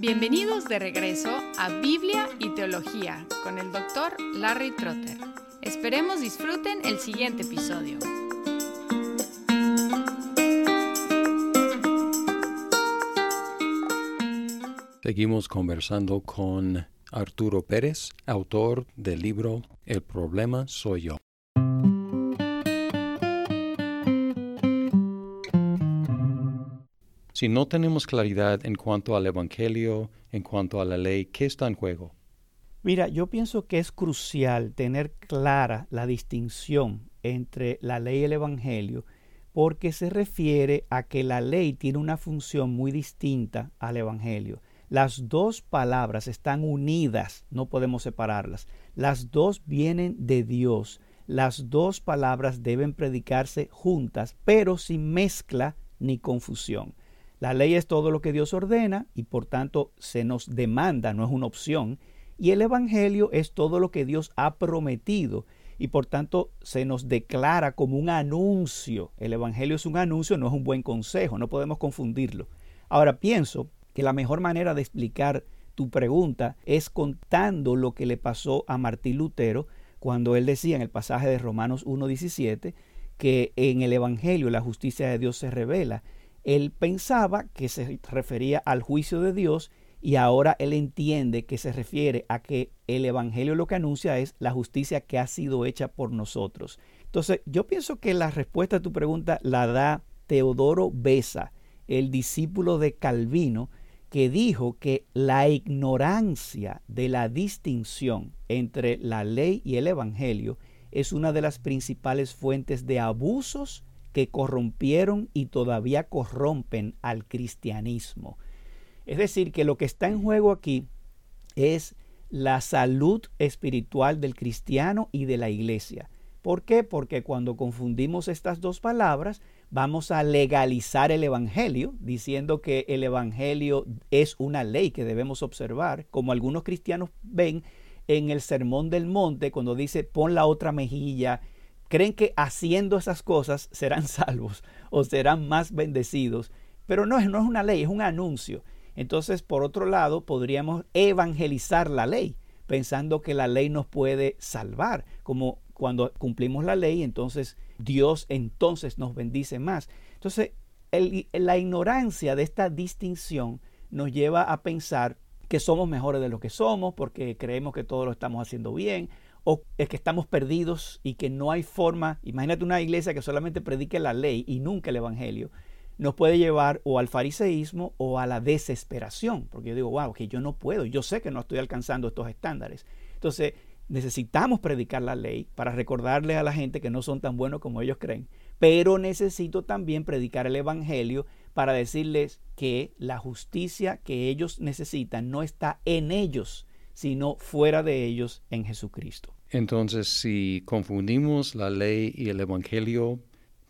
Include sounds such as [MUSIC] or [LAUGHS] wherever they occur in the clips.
Bienvenidos de regreso a Biblia y Teología con el doctor Larry Trotter. Esperemos disfruten el siguiente episodio. Seguimos conversando con Arturo Pérez, autor del libro El problema soy yo. Si no tenemos claridad en cuanto al Evangelio, en cuanto a la ley, ¿qué está en juego? Mira, yo pienso que es crucial tener clara la distinción entre la ley y el Evangelio, porque se refiere a que la ley tiene una función muy distinta al Evangelio. Las dos palabras están unidas, no podemos separarlas. Las dos vienen de Dios. Las dos palabras deben predicarse juntas, pero sin mezcla ni confusión. La ley es todo lo que Dios ordena y por tanto se nos demanda, no es una opción. Y el Evangelio es todo lo que Dios ha prometido y por tanto se nos declara como un anuncio. El Evangelio es un anuncio, no es un buen consejo, no podemos confundirlo. Ahora pienso que la mejor manera de explicar tu pregunta es contando lo que le pasó a Martín Lutero cuando él decía en el pasaje de Romanos 1.17 que en el Evangelio la justicia de Dios se revela. Él pensaba que se refería al juicio de Dios y ahora él entiende que se refiere a que el Evangelio lo que anuncia es la justicia que ha sido hecha por nosotros. Entonces, yo pienso que la respuesta a tu pregunta la da Teodoro Besa, el discípulo de Calvino, que dijo que la ignorancia de la distinción entre la ley y el Evangelio es una de las principales fuentes de abusos que corrompieron y todavía corrompen al cristianismo. Es decir, que lo que está en juego aquí es la salud espiritual del cristiano y de la iglesia. ¿Por qué? Porque cuando confundimos estas dos palabras, vamos a legalizar el Evangelio, diciendo que el Evangelio es una ley que debemos observar, como algunos cristianos ven en el Sermón del Monte, cuando dice pon la otra mejilla, creen que haciendo esas cosas serán [LAUGHS] salvos o serán más bendecidos, pero no, no es una ley, es un anuncio. Entonces, por otro lado, podríamos evangelizar la ley, pensando que la ley nos puede salvar, como cuando cumplimos la ley, entonces Dios entonces nos bendice más. Entonces, la ignorancia de esta distinción nos lleva a pensar que somos mejores de lo que somos porque creemos que todo lo estamos haciendo bien o es que estamos perdidos y que no hay forma. Imagínate una iglesia que solamente predique la ley y nunca el evangelio. Nos puede llevar o al fariseísmo o a la desesperación, porque yo digo, wow, que yo no puedo, yo sé que no estoy alcanzando estos estándares. Entonces, necesitamos predicar la ley para recordarle a la gente que no son tan buenos como ellos creen, pero necesito también predicar el Evangelio para decirles que la justicia que ellos necesitan no está en ellos, sino fuera de ellos en Jesucristo. Entonces, si confundimos la ley y el Evangelio,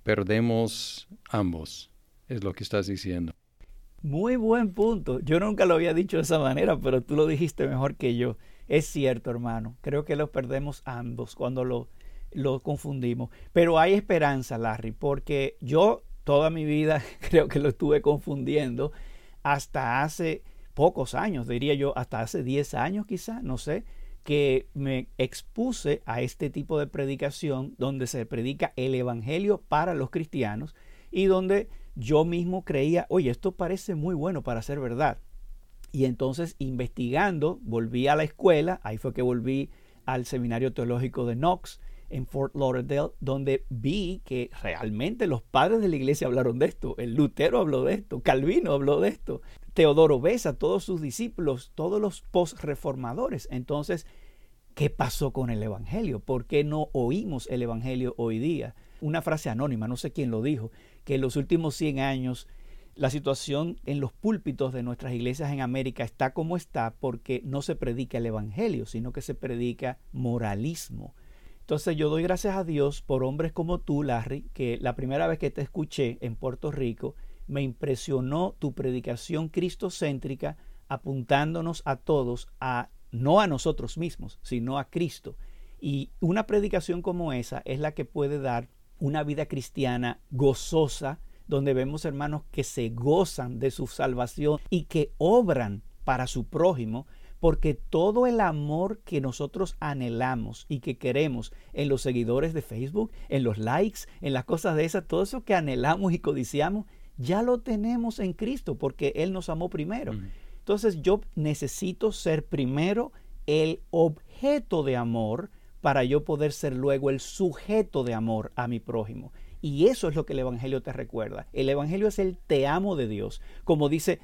perdemos ambos, es lo que estás diciendo. Muy buen punto. Yo nunca lo había dicho de esa manera, pero tú lo dijiste mejor que yo. Es cierto, hermano. Creo que lo perdemos ambos cuando lo, lo confundimos. Pero hay esperanza, Larry, porque yo toda mi vida [LAUGHS] creo que lo estuve confundiendo hasta hace pocos años, diría yo, hasta hace 10 años quizá, no sé, que me expuse a este tipo de predicación donde se predica el Evangelio para los cristianos y donde yo mismo creía, oye, esto parece muy bueno para ser verdad. Y entonces investigando, volví a la escuela, ahí fue que volví al Seminario Teológico de Knox en Fort Lauderdale, donde vi que realmente los padres de la iglesia hablaron de esto, el Lutero habló de esto, Calvino habló de esto, Teodoro Besa, todos sus discípulos, todos los postreformadores. Entonces, ¿qué pasó con el Evangelio? ¿Por qué no oímos el Evangelio hoy día? Una frase anónima, no sé quién lo dijo, que en los últimos 100 años la situación en los púlpitos de nuestras iglesias en América está como está porque no se predica el Evangelio, sino que se predica moralismo. Entonces yo doy gracias a Dios por hombres como tú, Larry, que la primera vez que te escuché en Puerto Rico, me impresionó tu predicación cristocéntrica apuntándonos a todos a no a nosotros mismos, sino a Cristo. Y una predicación como esa es la que puede dar una vida cristiana gozosa, donde vemos hermanos que se gozan de su salvación y que obran para su prójimo, porque todo el amor que nosotros anhelamos y que queremos en los seguidores de Facebook, en los likes, en las cosas de esas, todo eso que anhelamos y codiciamos, ya lo tenemos en Cristo porque Él nos amó primero. Entonces yo necesito ser primero el objeto de amor para yo poder ser luego el sujeto de amor a mi prójimo. Y eso es lo que el Evangelio te recuerda. El Evangelio es el te amo de Dios. Como dice,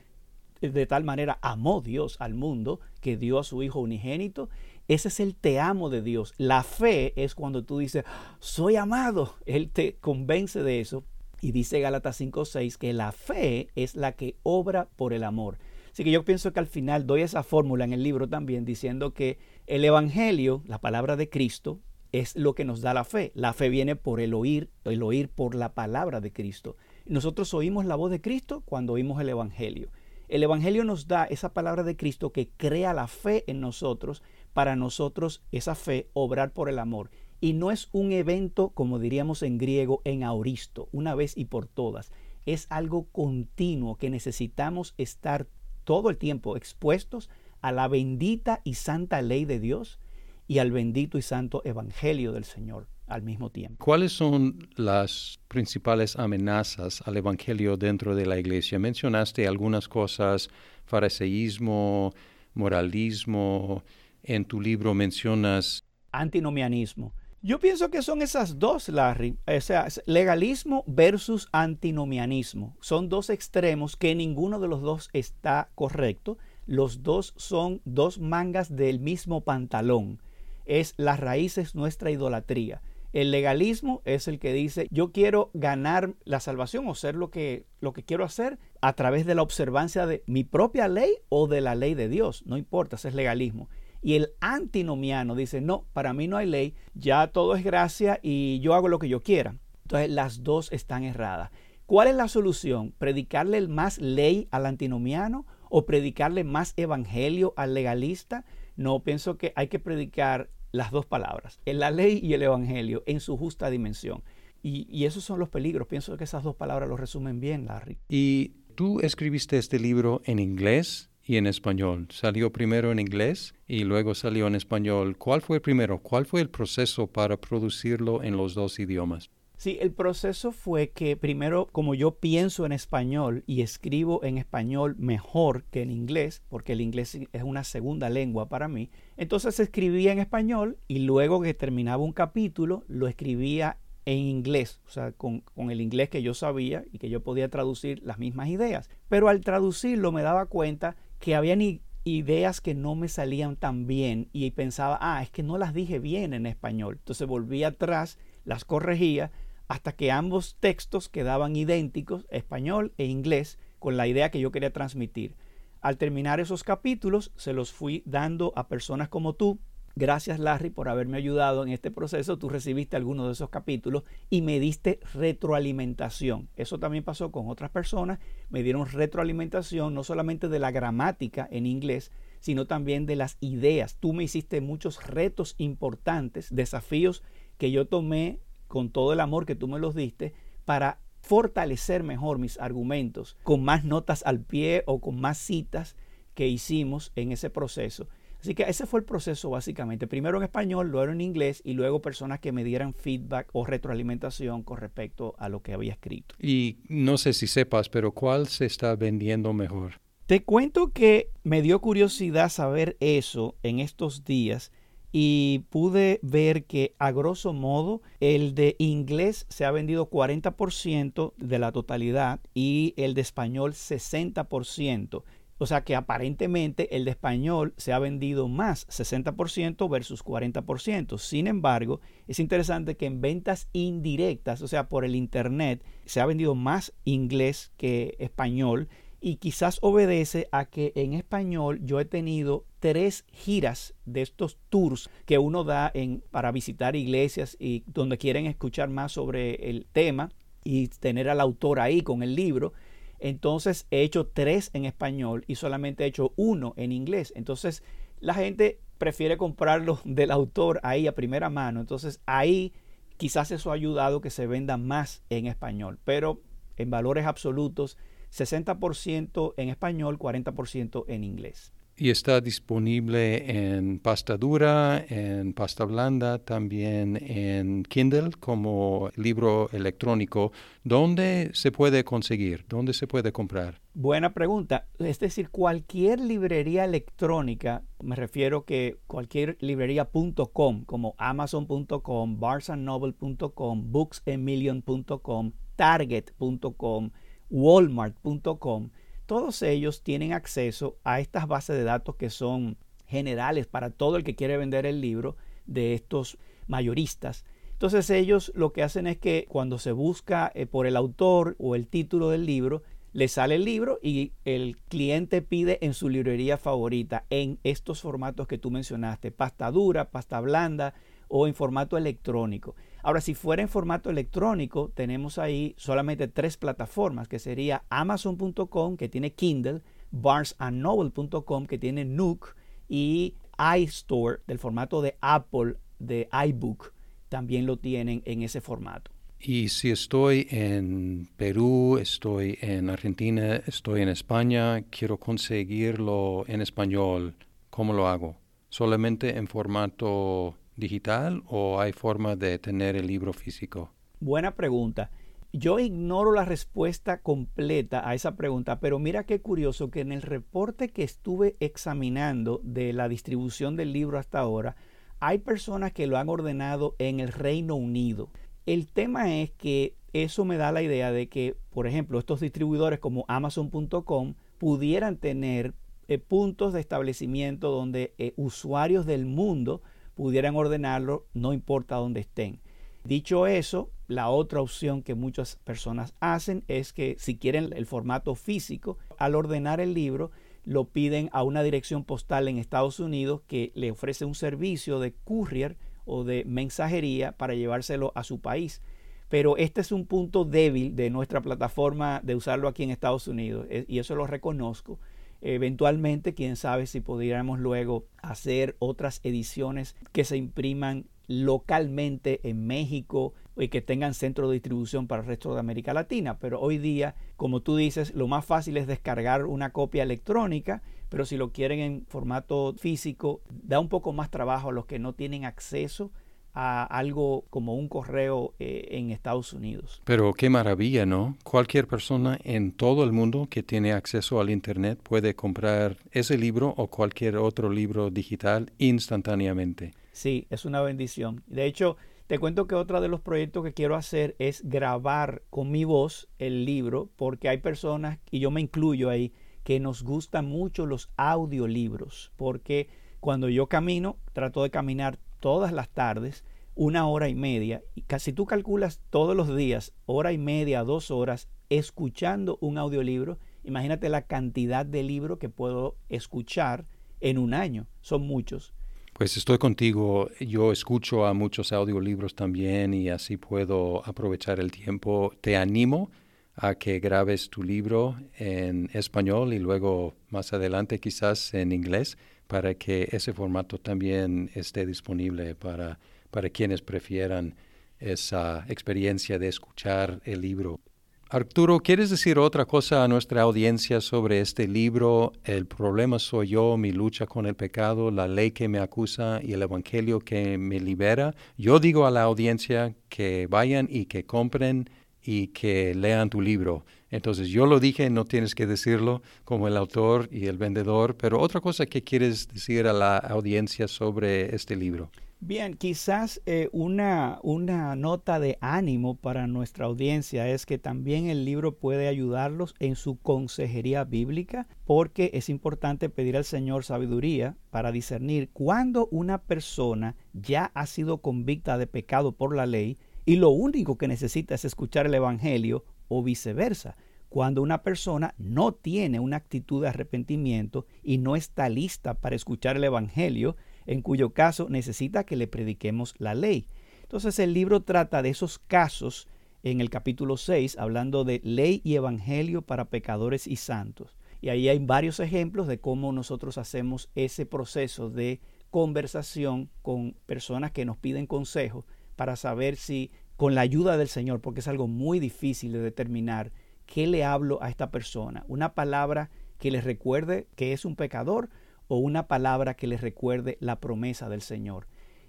de tal manera amó Dios al mundo que dio a su Hijo unigénito. Ese es el te amo de Dios. La fe es cuando tú dices, soy amado. Él te convence de eso. Y dice Gálatas 5.6 que la fe es la que obra por el amor. Así que yo pienso que al final doy esa fórmula en el libro también diciendo que el Evangelio, la palabra de Cristo, es lo que nos da la fe. La fe viene por el oír, el oír por la palabra de Cristo. Nosotros oímos la voz de Cristo cuando oímos el Evangelio. El Evangelio nos da esa palabra de Cristo que crea la fe en nosotros, para nosotros esa fe obrar por el amor. Y no es un evento, como diríamos en griego, en auristo, una vez y por todas. Es algo continuo que necesitamos estar todo el tiempo expuestos a la bendita y santa ley de Dios y al bendito y santo evangelio del Señor al mismo tiempo. ¿Cuáles son las principales amenazas al Evangelio dentro de la iglesia? Mencionaste algunas cosas, fariseísmo, moralismo. En tu libro mencionas... Antinomianismo. Yo pienso que son esas dos, Larry. O sea, legalismo versus antinomianismo. Son dos extremos que ninguno de los dos está correcto. Los dos son dos mangas del mismo pantalón. Es la raíz es nuestra idolatría. El legalismo es el que dice, yo quiero ganar la salvación o ser lo que, lo que quiero hacer a través de la observancia de mi propia ley o de la ley de Dios. No importa, ese es legalismo. Y el antinomiano dice, no, para mí no hay ley, ya todo es gracia y yo hago lo que yo quiera. Entonces las dos están erradas. ¿Cuál es la solución? ¿Predicarle más ley al antinomiano o predicarle más evangelio al legalista? No, pienso que hay que predicar las dos palabras, la ley y el evangelio, en su justa dimensión. Y, esos son los peligros. Pienso que esas dos palabras lo resumen bien, Larry. Y tú escribiste este libro en inglés y en español. Salió primero en inglés y luego salió en español. ¿Cuál fue primero? ¿Cuál fue el proceso para producirlo en los dos idiomas? Sí, el proceso fue que primero, como yo pienso en español y escribo en español mejor que en inglés, porque el inglés es una segunda lengua para mí, entonces escribía en español y luego que terminaba un capítulo lo escribía en inglés, o sea, con, con, el inglés que yo sabía y que yo podía traducir las mismas ideas. Pero al traducirlo me daba cuenta que había ideas que no me salían tan bien y pensaba, ah, es que no las dije bien en español. Entonces volvía atrás, las corregía hasta que ambos textos quedaban idénticos, español e inglés, con la idea que yo quería transmitir. Al terminar esos capítulos, se los fui dando a personas como tú. Gracias Larry por haberme ayudado en este proceso. Tú recibiste algunos de esos capítulos y me diste retroalimentación. Eso también pasó con otras personas. Me dieron retroalimentación no solamente de la gramática en inglés, sino también de las ideas. Tú me hiciste muchos retos importantes, desafíos que yo tomé con todo el amor que tú me los diste para fortalecer mejor mis argumentos con más notas al pie o con más citas que hicimos en ese proceso. Así que ese fue el proceso básicamente. Primero en español, luego en inglés y luego personas que me dieran feedback o retroalimentación con respecto a lo que había escrito. Y no sé si sepas, pero ¿cuál se está vendiendo mejor? Te cuento que me dio curiosidad saber eso en estos días y pude ver que a grosso modo el de inglés se ha vendido 40% de la totalidad y el de español 60%. O sea que aparentemente el de español se ha vendido más 60% versus 40%. Sin embargo, es interesante que en ventas indirectas, o sea, por el Internet, se ha vendido más inglés que español y quizás obedece a que en español yo he tenido tres giras de estos tours que uno da en, para visitar iglesias y donde quieren escuchar más sobre el tema y tener al autor ahí con el libro. Entonces he hecho tres en español y solamente he hecho uno en inglés. Entonces la gente prefiere comprarlo [LAUGHS] del autor ahí a primera mano. Entonces ahí quizás eso ha ayudado que se venda más en español. Pero en valores absolutos 60% en español, 40% en inglés. Y está disponible en pasta dura, en pasta blanda, también en Kindle como libro electrónico. ¿Dónde se puede conseguir? ¿Dónde se puede comprar? Buena pregunta. Es decir, cualquier librería electrónica, me refiero que cualquier librería.com como amazon.com, barsandnoble.com, booksemillion.com, target.com, walmart.com, todos ellos tienen acceso a estas bases de datos que son generales para todo el que quiere vender el libro de estos mayoristas. Entonces ellos lo que hacen es que cuando se busca eh, por el autor o el título del libro, le sale el libro y el cliente pide en su librería favorita en estos formatos que tú mencionaste, pasta dura, pasta blanda o en formato electrónico. Ahora, si fuera en formato electrónico, tenemos ahí solamente tres plataformas, que sería amazon.com, que tiene Kindle, barnesandnoble.com, que tiene Nook, y iStore, del formato de Apple, de iBook, también lo tienen en ese formato. Y si estoy en Perú, estoy en Argentina, estoy en España, quiero conseguirlo en español, ¿cómo lo hago? ¿Solamente en formato digital o hay forma de tener el libro físico? Buena pregunta. Yo ignoro la respuesta completa a esa pregunta, pero mira qué curioso que en el reporte que estuve examinando de la distribución del libro hasta ahora, hay personas que lo han ordenado en el Reino Unido. El tema es que eso me da la idea de que, por ejemplo, estos distribuidores como Amazon.com pudieran tener eh, puntos de establecimiento donde eh, usuarios del mundo pudieran ordenarlo, no importa dónde estén. Dicho eso, la otra opción que muchas personas hacen es que si quieren el formato físico, al ordenar el libro, lo piden a una dirección postal en Estados Unidos que le ofrece un servicio de courier o de mensajería para llevárselo a su país. Pero este es un punto débil de nuestra plataforma de usarlo aquí en Estados Unidos eh, y eso lo reconozco. Eventualmente, quién sabe si pudiéramos luego hacer otras ediciones que se impriman localmente en México y que tengan centro de distribución para el resto de América Latina. Pero hoy día, como tú dices, lo más fácil es descargar una copia electrónica, pero si lo quieren en formato físico, da un poco más trabajo a los que no tienen acceso a algo como un correo eh, en Estados Unidos. Pero qué maravilla, ¿no? Cualquier persona en todo el mundo que tiene acceso al Internet puede comprar ese libro o cualquier otro libro digital instantáneamente. Sí, es una bendición. De hecho, te cuento que otro de los proyectos que quiero hacer es grabar con mi voz el libro, porque hay personas, y yo me incluyo ahí, que nos gustan mucho los audiolibros, porque cuando yo camino, trato de caminar todas las tardes, una hora y media, y casi tú calculas todos los días, hora y media, dos horas, escuchando un audiolibro, imagínate la cantidad de libros que puedo escuchar en un año, son muchos. Pues estoy contigo, yo escucho a muchos audiolibros también y así puedo aprovechar el tiempo. Te animo a que grabes tu libro en español y luego más adelante quizás en inglés para que ese formato también esté disponible para, para quienes prefieran esa experiencia de escuchar el libro. Arturo, ¿quieres decir otra cosa a nuestra audiencia sobre este libro? El problema soy yo, mi lucha con el pecado, la ley que me acusa y el evangelio que me libera. Yo digo a la audiencia que vayan y que compren y que lean tu libro. Entonces yo lo dije, no tienes que decirlo como el autor y el vendedor, pero otra cosa que quieres decir a la audiencia sobre este libro. Bien, quizás eh, una, una nota de ánimo para nuestra audiencia es que también el libro puede ayudarlos en su consejería bíblica porque es importante pedir al Señor sabiduría para discernir cuando una persona ya ha sido convicta de pecado por la ley y lo único que necesita es escuchar el Evangelio o viceversa. Cuando una persona no tiene una actitud de arrepentimiento y no está lista para escuchar el Evangelio, en cuyo caso necesita que le prediquemos la ley. Entonces el libro trata de esos casos en el capítulo 6, hablando de ley y evangelio para pecadores y santos. Y ahí hay varios ejemplos de cómo nosotros hacemos ese proceso de conversación con personas que nos piden consejo para saber si con la ayuda del Señor, porque es algo muy difícil de determinar ¿qué le hablo a esta persona? ¿Una palabra que le recuerde que es un pecador o una palabra que le recuerde la promesa del Señor?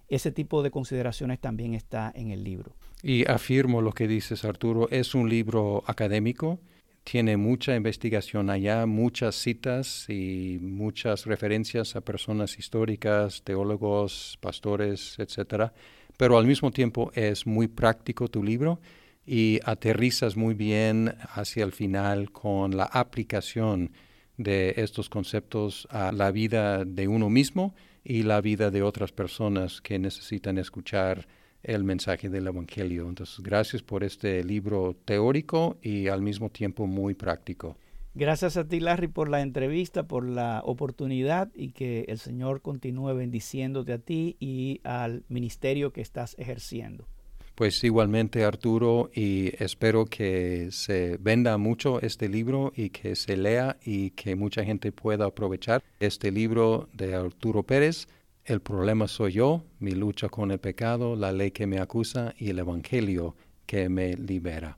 Ese tipo de consideraciones también está en el libro. Y afirmo lo que dices, Arturo, es un libro académico, tiene mucha investigación allá, muchas citas y muchas referencias a personas históricas, teólogos, pastores, etcétera. Pero al mismo tiempo es muy práctico tu libro y aterrizas muy bien hacia el final con la aplicación de estos conceptos a la vida de uno mismo y la vida de otras personas que necesitan escuchar el mensaje del Evangelio. Entonces, gracias por este libro teórico y al mismo tiempo muy práctico. Gracias a ti, Larry, por la entrevista, por la oportunidad y que el Señor continúe bendiciéndote a ti y al ministerio que estás ejerciendo. Pues igualmente, Arturo, y espero que se venda mucho este libro y que se lea y que mucha gente pueda aprovechar este libro de Arturo Pérez el problema soy yo, mi lucha con el pecado, la ley que me acusa y el Evangelio que me libera.